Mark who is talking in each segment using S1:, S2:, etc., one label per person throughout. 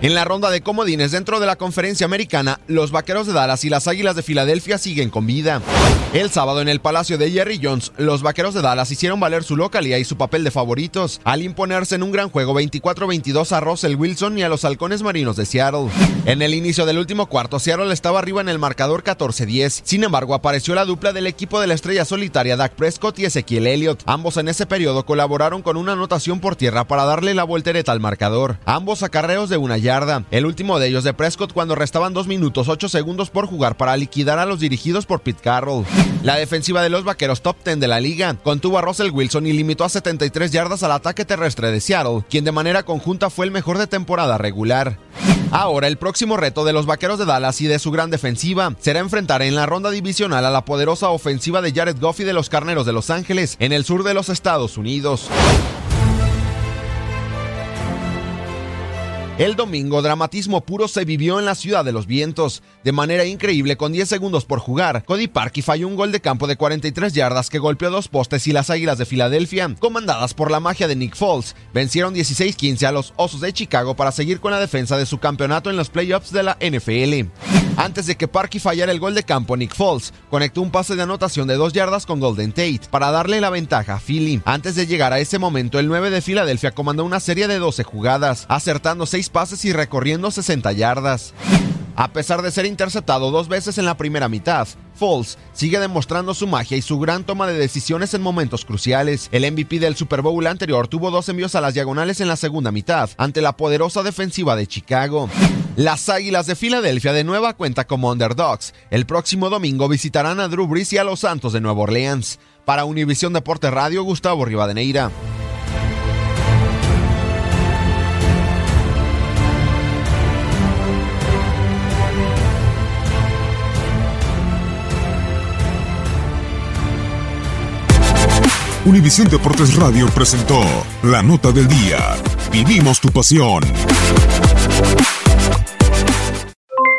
S1: En la ronda de comodines dentro de la conferencia americana, los Vaqueros de Dallas y las Águilas de Filadelfia siguen con vida. El sábado en el Palacio de Jerry Jones, los Vaqueros de Dallas hicieron valer su localía y su papel de favoritos, al imponerse en un gran juego 24-22 a Russell Wilson y a los Halcones Marinos de Seattle. En el inicio del último cuarto, Seattle estaba arriba en el marcador 14-10. Sin embargo, apareció la dupla del equipo de la estrella solitaria Dak Prescott y Ezequiel Elliott. Ambos en ese periodo colaboraron con una anotación por tierra para darle la voltereta al marcador. Ambos acarreos de una El último de ellos de Prescott cuando restaban 2 minutos 8 segundos por jugar para liquidar a los dirigidos por Pete Carroll. La defensiva de los vaqueros top 10 de la liga contuvo a Russell Wilson y limitó a 73 yardas al ataque terrestre de Seattle, quien de manera conjunta fue el mejor de temporada regular. Ahora el próximo reto de los vaqueros de Dallas y de su gran defensiva será enfrentar en la ronda divisional a la poderosa ofensiva de Jared Goff y de los carneros de Los Ángeles en el sur de los Estados Unidos. El domingo, dramatismo puro se vivió en la ciudad de los vientos. De manera increíble, con 10 segundos por jugar, Cody Parkey falló un gol de campo de 43 yardas que golpeó dos postes y las Águilas de Filadelfia, comandadas por la magia de Nick Foles, vencieron 16-15 a los Osos de Chicago para seguir con la defensa de su campeonato en los playoffs de la NFL. Antes de que Parkey fallara el gol de campo, Nick Foles conectó un pase de anotación de 2 yardas con Golden Tate para darle la ventaja a Philly. Antes de llegar a ese momento, el 9 de Filadelfia comandó una serie de 12 jugadas, acertando 6 pases y recorriendo 60 yardas. A pesar de ser interceptado dos veces en la primera mitad, Foles sigue demostrando su magia y su gran toma de decisiones en momentos cruciales. El MVP del Super Bowl anterior tuvo dos envíos a las diagonales en la segunda mitad, ante la poderosa defensiva de Chicago. Las Águilas de Filadelfia de nueva cuenta como underdogs. El próximo domingo visitarán a Drew Brees y a los Santos de Nueva Orleans. Para Univisión Deporte Radio, Gustavo Rivadeneira.
S2: Univisión Deportes Radio presentó La Nota del Día. Vivimos tu pasión.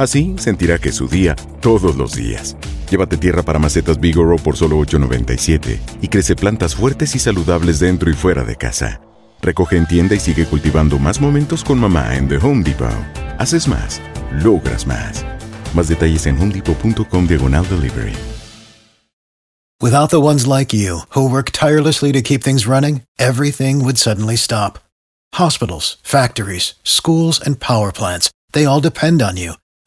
S3: Así sentirá que es su día todos los días. Llévate tierra para macetas Bigoro por solo $8.97 y crece plantas fuertes y saludables dentro y fuera de casa. Recoge en tienda y sigue cultivando más momentos con mamá en The Home Depot. Haces más, logras más. Más detalles en homedepot.com diagonal delivery.
S4: Without the ones like you, who work tirelessly to keep things running, everything would suddenly stop. Hospitals, factories, schools, and power plants, they all depend on you.